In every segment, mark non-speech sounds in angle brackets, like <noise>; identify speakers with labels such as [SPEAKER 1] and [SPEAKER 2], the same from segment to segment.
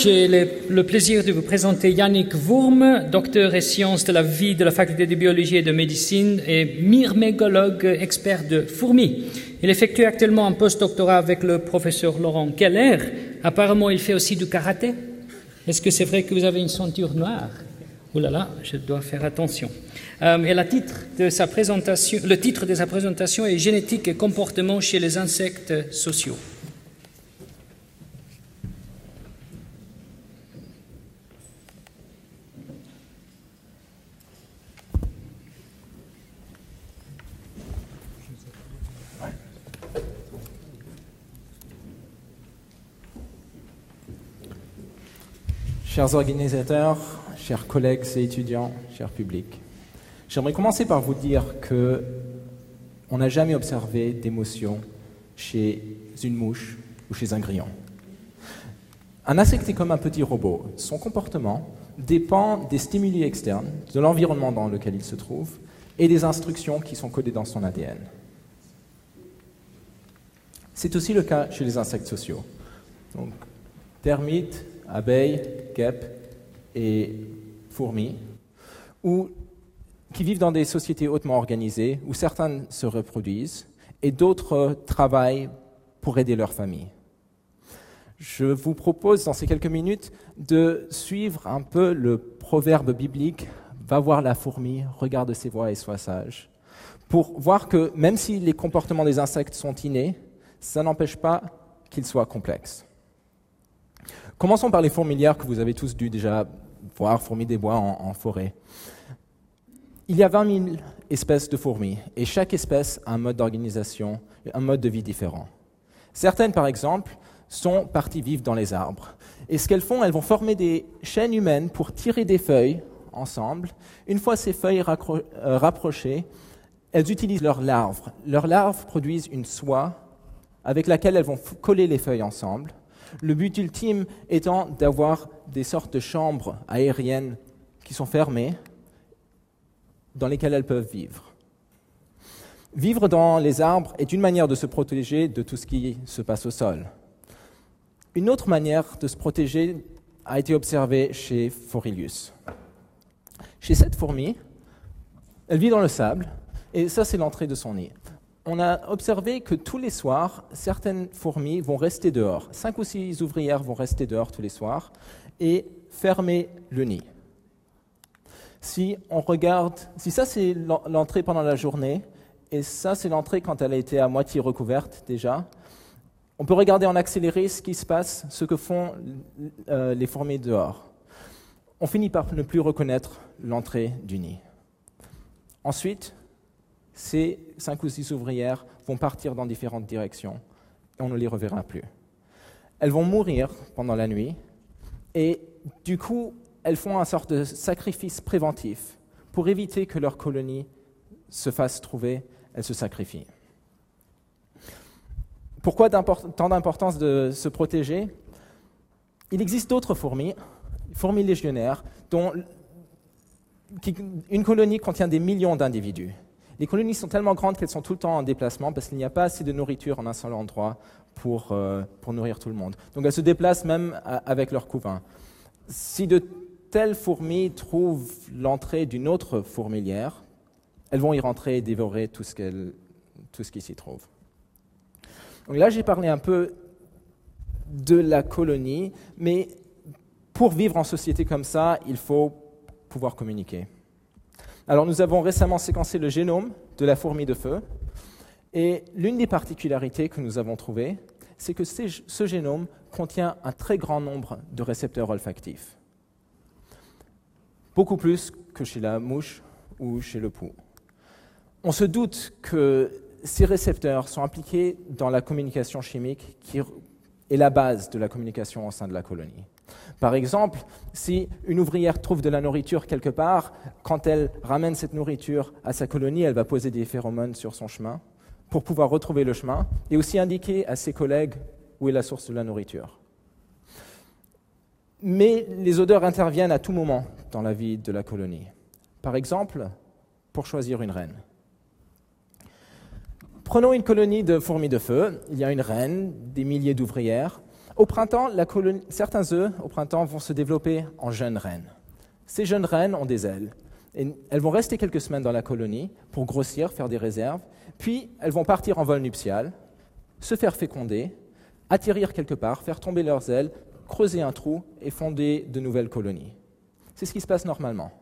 [SPEAKER 1] J'ai le, plaisir de vous présenter Yannick Wurm, docteur et sciences de la vie de la faculté de biologie et de médecine et myrmégologue expert de fourmis. Il effectue actuellement un postdoctorat avec le professeur Laurent Keller. Apparemment, il fait aussi du karaté. Est-ce que c'est vrai que vous avez une ceinture noire? Oh là là, je dois faire attention. Euh, et titre de sa présentation, le titre de sa présentation est Génétique et comportement chez les insectes sociaux.
[SPEAKER 2] Chers organisateurs, chers collègues et étudiants, chers publics, j'aimerais commencer par vous dire que on n'a jamais observé d'émotion chez une mouche ou chez un grillon. Un insecte est comme un petit robot. Son comportement dépend des stimuli externes, de l'environnement dans lequel il se trouve et des instructions qui sont codées dans son ADN. C'est aussi le cas chez les insectes sociaux. Donc, termites, abeilles, guêpes et fourmis, ou qui vivent dans des sociétés hautement organisées, où certains se reproduisent et d'autres travaillent pour aider leur famille. Je vous propose dans ces quelques minutes de suivre un peu le proverbe biblique Va voir la fourmi, regarde ses voies et sois sage, pour voir que même si les comportements des insectes sont innés, ça n'empêche pas qu'ils soient complexes. Commençons par les fourmilières que vous avez tous dû déjà voir, fourmis des bois en, forêt. Il y a 20 000 espèces de fourmis et chaque espèce a un mode d'organisation, un mode de vie différent. Certaines, par exemple, sont parties vivre dans les arbres. Et ce qu'elles font, elles vont former des chaînes humaines pour tirer des feuilles ensemble. Une fois ces feuilles euh, rapprochées, elles utilisent leurs larves. Leurs larves produisent une soie avec laquelle elles vont coller les feuilles ensemble. Le but ultime étant d'avoir des sortes de chambres aériennes qui sont fermées, dans lesquelles elles peuvent vivre. Vivre dans les arbres est une manière de se protéger de tout ce qui se passe au sol. Une autre manière de se protéger a été observée chez Forilius. Chez cette fourmi, elle vit dans le sable, et ça c'est l'entrée de son nid on a observé que tous les soirs, certaines fourmis vont rester dehors. Cinq ou six ouvrières vont rester dehors tous les soirs et fermer le nid. Si on regarde, si ça c'est l'entrée pendant la journée, et ça c'est l'entrée quand elle a été à moitié recouverte déjà, on peut regarder en accéléré ce qui se passe, ce que font euh, les fourmis dehors. On finit par ne plus reconnaître l'entrée du nid. Ensuite, ces cinq ou six ouvrières vont partir dans différentes directions et on ne les reverra plus. Elles vont mourir pendant la nuit et du coup, elles font un sorte de sacrifice préventif pour éviter que leur colonie se fasse trouver, elles se sacrifient. Pourquoi tant d'importance de se protéger? Il existe d'autres fourmis, fourmis légionnaires, dont une colonie contient des millions d'individus. Les colonies sont tellement grandes qu'elles sont tout le temps en déplacement parce qu'il n'y a pas assez de nourriture en un seul endroit pour, euh, pour nourrir tout le monde. Donc elles se déplacent même avec leur couvain. Si de telles fourmis trouvent l'entrée d'une autre fourmilière, elles vont y rentrer et dévorer tout ce, tout ce qui s'y trouve. Donc là, j'ai parlé un peu de la colonie, mais pour vivre en société comme ça, il faut pouvoir communiquer. Alors nous avons récemment séquencé le génome de la fourmi de feu, et l'une des particularités que nous avons trouvées, c'est que ce génome contient un très grand nombre de récepteurs olfactifs, beaucoup plus que chez la mouche ou chez le pou. On se doute que ces récepteurs sont impliqués dans la communication chimique qui est la base de la communication au sein de la colonie. Par exemple, si une ouvrière trouve de la nourriture quelque part, quand elle ramène cette nourriture à sa colonie, elle va poser des phéromones sur son chemin pour pouvoir retrouver le chemin et aussi indiquer à ses collègues où est la source de la nourriture. Mais les odeurs interviennent à tout moment dans la vie de la colonie. Par exemple, pour choisir une reine. Prenons une colonie de fourmis de feu. Il y a une reine, des milliers d'ouvrières. Au printemps, la colonie- certains œufs, au printemps, vont se développer en jeunes reines. Ces jeunes reines ont des ailes. Et elles vont rester quelques semaines dans la colonie pour grossir, faire des réserves, puis elles vont partir en vol nuptial, se faire féconder, atterrir quelque part, faire tomber leurs ailes, creuser un trou et fonder de nouvelles colonies. C'est ce qui se passe normalement.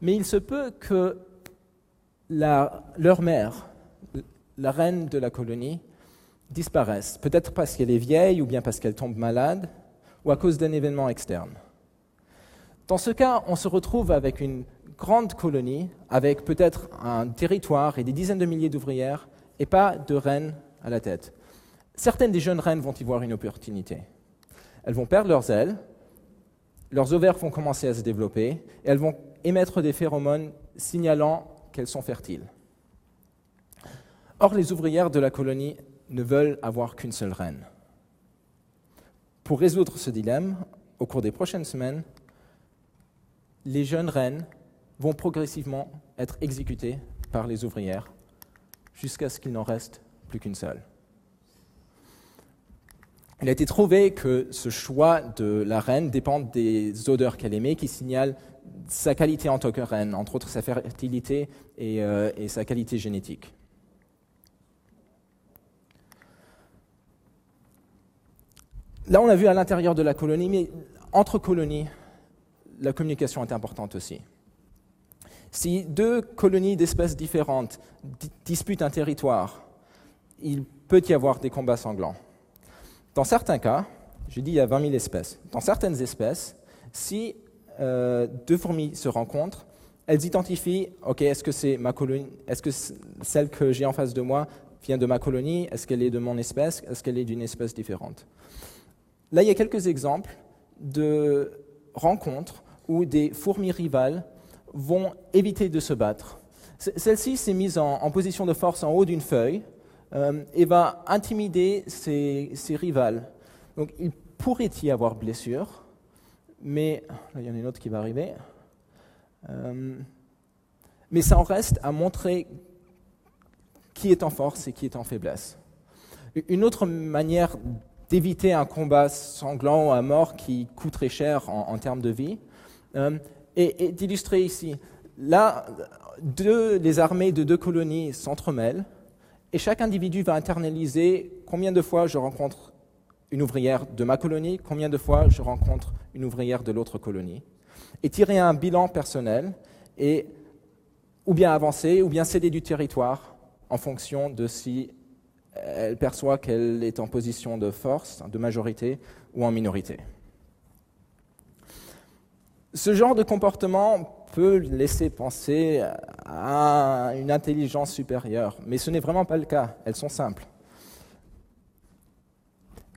[SPEAKER 2] Mais il se peut que leur mère, la reine de la colonie, disparaisse, peut-être parce qu'elle est vieille ou bien parce qu'elle tombe malade ou à cause d'un événement externe. Dans ce cas, on se retrouve avec une grande colonie, avec peut-être un territoire et des dizaines de milliers d'ouvrières, et pas de reine à la tête. Certaines des jeunes reines vont y voir une opportunité. Elles vont perdre leurs ailes, leurs ovaires vont commencer à se développer, et elles vont émettre des phéromones signalant qu'elles sont fertiles. Or, les ouvrières de la colonie ne veulent avoir qu'une seule reine. Pour résoudre ce dilemme, au cours des prochaines semaines, les jeunes reines vont progressivement être exécutées par les ouvrières jusqu'à ce qu'il n'en reste plus qu'une seule. Il a été trouvé que ce choix de la reine dépend des odeurs qu'elle émet qui signalent sa qualité en tant que reine, entre autres sa fertilité et, euh, sa qualité génétique. Là, on a vu à l'intérieur de la colonie, mais entre colonies, la communication est importante aussi. Si deux colonies d'espèces différentes di- disputent un territoire, il peut y avoir des combats sanglants. Dans certains cas, j'ai dit il y a 20 000 espèces, dans certaines espèces, si euh, deux fourmis se rencontrent, elles identifient, ok, est-ce que c'est ma colonie, est-ce que celle que j'ai en face de moi vient de ma colonie, est-ce qu'elle est de mon espèce, est-ce qu'elle est d'une espèce différente? Là, il y a quelques exemples de rencontres où des fourmis rivales vont éviter de se battre. Celle-ci s'est mise en, en position de force en haut d'une feuille euh, et va intimider ses, ses rivales. Donc il pourrait y avoir blessure, mais là il y en a une autre qui va arriver. Euh, mais ça en reste à montrer qui est en force et qui est en faiblesse. Une autre manière d'éviter un combat sanglant à mort qui coûterait cher en, termes de vie euh, est d'illustrer ici. Là, les armées de deux colonies s'entremêlent et chaque individu va internaliser combien de fois je rencontre une ouvrière de ma colonie, combien de fois je rencontre une ouvrière de l'autre colonie, et tirer un bilan personnel et ou bien avancer ou bien céder du territoire en fonction de si elle perçoit qu'elle est en position de force, de majorité ou en minorité. Ce genre de comportement peut laisser penser à une intelligence supérieure, mais ce n'est vraiment pas le cas, elles sont simples.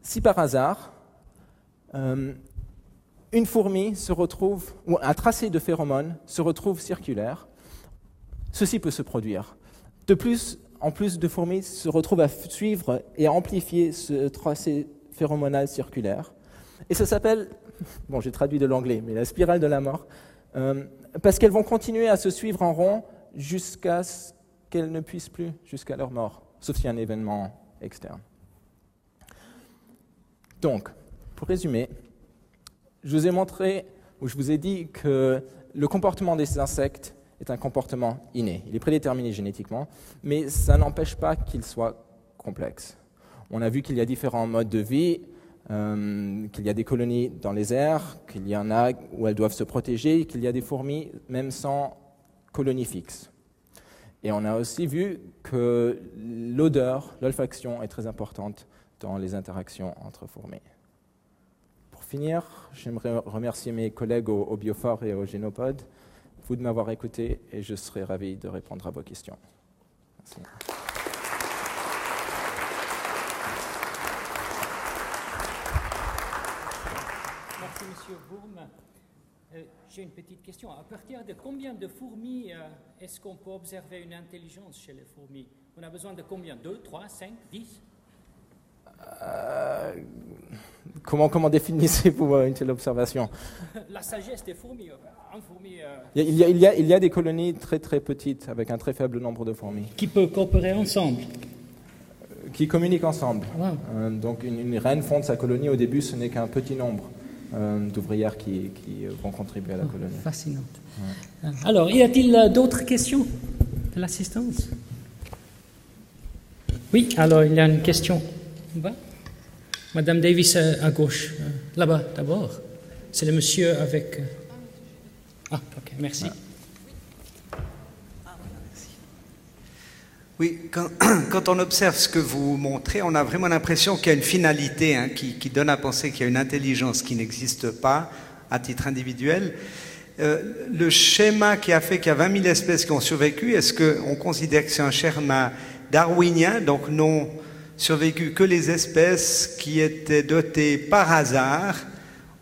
[SPEAKER 2] Si par hasard, euh, une fourmi se retrouve, ou un tracé de phéromones se retrouve circulaire, ceci peut se produire. De plus, en plus de fourmis se retrouvent à suivre et à amplifier ce tracé phéromonal circulaire. Et ça s'appelle, <laughs> bon j'ai traduit de l'anglais, mais la spirale de la mort, euh, parce qu'elles vont continuer à se suivre en rond jusqu'à ce qu'elles ne puissent plus, jusqu'à leur mort, sauf s'il un événement externe. Donc, pour résumer, je vous ai montré, ou je vous ai dit que le comportement des insectes est un comportement inné. Il est prédéterminé génétiquement, mais ça n'empêche pas qu'il soit complexe. On a vu qu'il y a différents modes de vie, euh, qu'il y a des colonies dans les airs, qu'il y en a où elles doivent se protéger, qu'il y a des fourmis même sans colonie fixe. Et on a aussi vu que l'odeur, l'olfaction est très importante dans les interactions entre fourmis. Pour finir, j'aimerais remercier mes collègues au, au Biophore et au Génopode, vous de m'avoir écouté et je serai ravi de répondre à vos questions. Merci.
[SPEAKER 1] Merci, Monsieur Bourme. Euh, J'ai une petite question. À partir de combien de fourmis euh, est-ce qu'on peut observer une intelligence chez les fourmis? On a besoin de combien? 2, 3, 5, 10
[SPEAKER 2] Euh, comment, comment définissez-vous euh, une telle observation?
[SPEAKER 1] La sagesse des fourmis. euh, euh,
[SPEAKER 2] il y, a, il, y a, il y a des colonies très très petites avec un très faible nombre de fourmis
[SPEAKER 1] qui peut coopérer ensemble.
[SPEAKER 2] qui communiquent ensemble.
[SPEAKER 1] Wow.
[SPEAKER 2] Euh, donc une, une reine fonde sa colonie. Au début, ce n'est qu'un petit nombre euh, d'ouvrières qui, qui, euh, vont contribuer à la colonie.
[SPEAKER 1] Fascinante. Alors, y a-t-il euh, d'autres questions de l'assistance? Oui, alors il y a une question. Madame Davis à gauche. Là-bas d'abord. C'est le monsieur avec. euh, Ah, ok, merci.
[SPEAKER 3] Oui, <coughs> quand, on observe ce que vous montrez, on a vraiment l'impression qu'il y a une finalité hein, qui, qui donne à penser qu'il y a une intelligence qui n'existe pas à titre individuel. Euh, le schéma qui a fait qu'il y a 20 000 espèces qui ont survécu, est-ce qu'on considère que c'est un schéma darwinien, donc non survécu que les espèces qui étaient dotées par hasard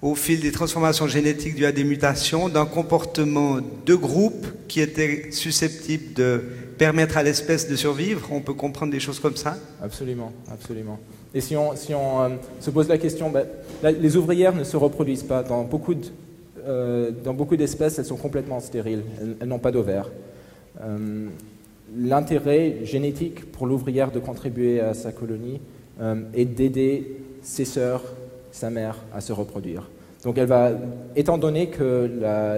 [SPEAKER 3] au fil des transformations génétiques dues à des mutations d'un comportement de groupe qui était susceptible de permettre à l'espèce de survivre On peut comprendre des choses comme ça
[SPEAKER 2] Absolument, absolument. Et si on, euh, se pose la question, là, les ouvrières ne se reproduisent pas. Dans beaucoup, euh, d'espèces, elles sont complètement stériles. Elles, elles n'ont pas d'ovaires. Euh, L'intérêt génétique pour l'ouvrière de contribuer à sa colonie euh, est d'aider ses sœurs, sa mère, à se reproduire. Donc elle va, étant donné que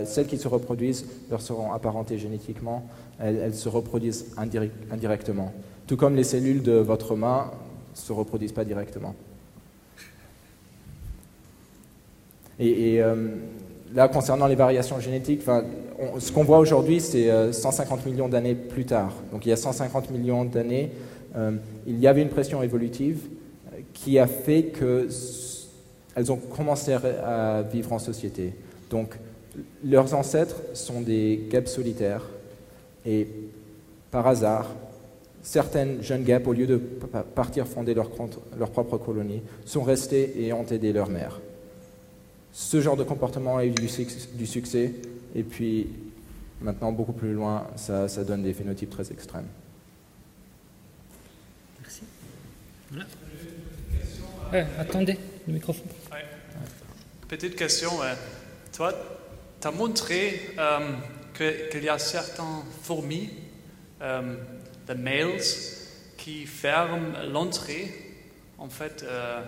[SPEAKER 2] celles qui se reproduisent leur seront apparentées génétiquement, elles, se reproduisent indirectement. Tout comme les cellules de votre main ne se reproduisent pas directement. Et, et, euh, là, concernant les variations génétiques, ce qu'on voit aujourd'hui, c'est euh, 150 millions d'années plus tard. Donc il y a 150 millions d'années, euh, il y avait une pression évolutive euh, qui a fait que s- elles ont commencé à vivre en société. Donc leurs ancêtres sont des guêpes solitaires et par hasard, certaines jeunes guêpes, au lieu de pa- partir fonder leur, leur propre colonie, sont restées et ont aidé leur mère. Ce genre de comportement a eu du, suc- du succès, et puis maintenant, beaucoup plus loin, ça, ça donne des phénotypes très extrêmes.
[SPEAKER 1] Euh, attendez, le microphone.
[SPEAKER 4] Ouais. Petite question. euh, toi, tu as montré euh, que- qu'il y a certaines fourmis, euh, de males, qui ferment l'entrée en fait, euh,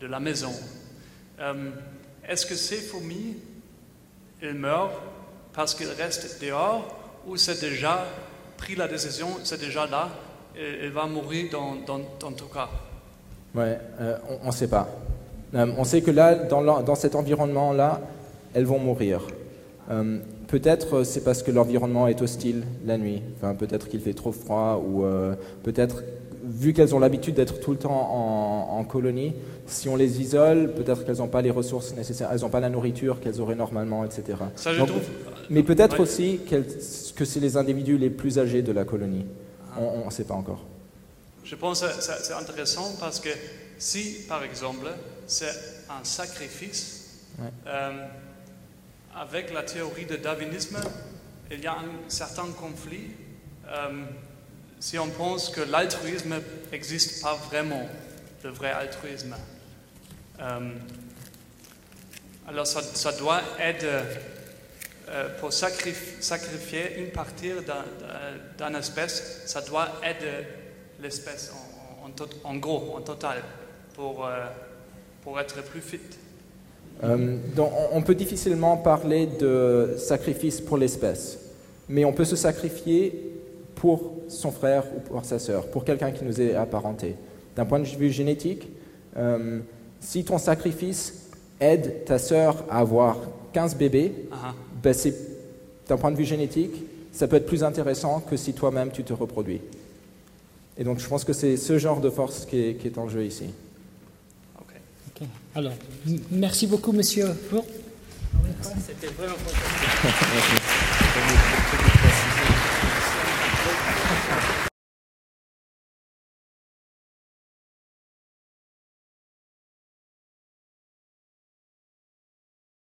[SPEAKER 4] de la maison. Est-ce que ces fourmis, elles meurent parce qu'elles restent dehors ou c'est déjà pris la décision, c'est déjà là, et elle va mourir dans, dans, dans tout cas
[SPEAKER 2] Ouais, euh, on ne sait pas. Euh, on sait que là, dans, dans cet environnement-là, elles vont mourir. Euh, peut-être c'est parce que l'environnement est hostile la nuit. Peut-être qu'il fait trop froid ou peut-être vu qu'elles ont l'habitude d'être tout le temps en, en colonie, si on les isole, peut-être qu'elles n'ont pas les ressources nécessaires, elles n'ont pas la nourriture qu'elles auraient normalement, etc.
[SPEAKER 4] Ça, je
[SPEAKER 2] Donc,
[SPEAKER 4] trouve.
[SPEAKER 2] mais peut-être
[SPEAKER 4] Ouais.
[SPEAKER 2] aussi que c'est les individus les plus âgés de la colonie. On ne sait pas encore.
[SPEAKER 4] Je pense que c'est- c'est intéressant parce que si, par exemple, c'est un sacrifice,
[SPEAKER 2] Ouais.
[SPEAKER 4] euh, avec la théorie de darwinisme, il y a un certain conflit. euh, si on pense que l'altruisme n'existe pas vraiment, le vrai altruisme. Euh, alors ça, doit être, euh, pour sacrif- sacrifier une partie d'un- d'un d'un espèce, ça doit aider l'espèce en, gros, en total, pour, euh, pour être plus fit.
[SPEAKER 2] On peut difficilement parler de sacrifice pour l'espèce, mais on peut se sacrifier pour son frère ou pour sa sœur, pour quelqu'un qui nous est apparenté. D'un point de vue génétique, euh, si ton sacrifice aide ta sœur à avoir 15 bébés,
[SPEAKER 4] Ah,
[SPEAKER 2] ben c'est- d'un point de vue génétique, ça peut être plus intéressant que si toi-même tu te reproduis. Et donc je pense que c'est ce genre de force qui est, qui est en jeu ici.
[SPEAKER 1] Alors, m- merci beaucoup, monsieur. Pour... C'était vraiment fantastique.
[SPEAKER 2] Merci. <laughs> <laughs>